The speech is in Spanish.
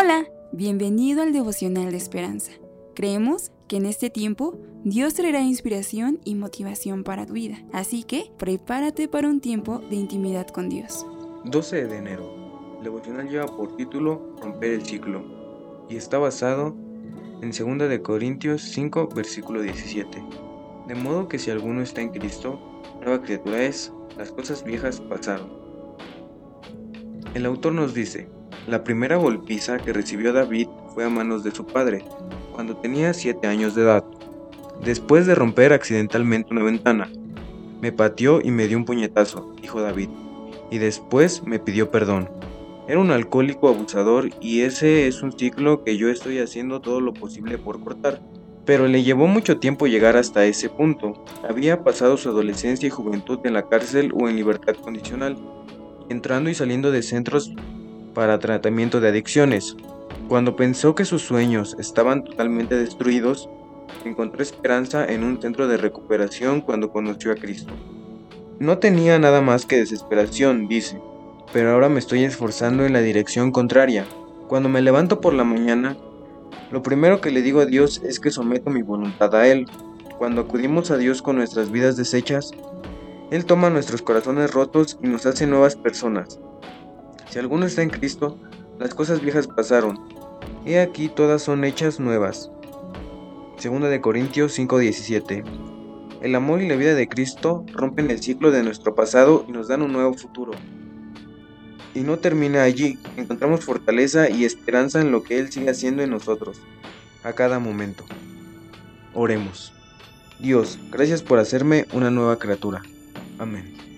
Hola, bienvenido al devocional de esperanza. Creemos que en este tiempo Dios traerá inspiración y motivación para tu vida, así que prepárate para un tiempo de intimidad con Dios. 12 de enero. El devocional lleva por título Romper el ciclo y está basado en 2 de Corintios 5 versículo 17. De modo que si alguno está en Cristo, nueva criatura es, las cosas viejas pasaron. El autor nos dice, la primera golpiza que recibió David fue a manos de su padre, cuando tenía 7 años de edad. Después de romper accidentalmente una ventana, me pateó y me dio un puñetazo, dijo David, y después me pidió perdón. Era un alcohólico abusador y ese es un ciclo que yo estoy haciendo todo lo posible por cortar. Pero le llevó mucho tiempo llegar hasta ese punto. Había pasado su adolescencia y juventud en la cárcel o en libertad condicional, entrando y saliendo de centros para tratamiento de adicciones. Cuando pensó que sus sueños estaban totalmente destruidos, encontró esperanza en un centro de recuperación cuando conoció a Cristo. No tenía nada más que desesperación, dice, pero ahora me estoy esforzando en la dirección contraria. Cuando me levanto por la mañana, lo primero que le digo a Dios es que someto mi voluntad a Él. Cuando acudimos a Dios con nuestras vidas deshechas, Él toma nuestros corazones rotos y nos hace nuevas personas. Si alguno está en Cristo, las cosas viejas pasaron. He aquí todas son hechas nuevas. Segunda de Corintios 5:17. El amor y la vida de Cristo rompen el ciclo de nuestro pasado y nos dan un nuevo futuro. Y no termina allí, encontramos fortaleza y esperanza en lo que Él sigue haciendo en nosotros, a cada momento. Oremos. Dios, gracias por hacerme una nueva criatura. Amén.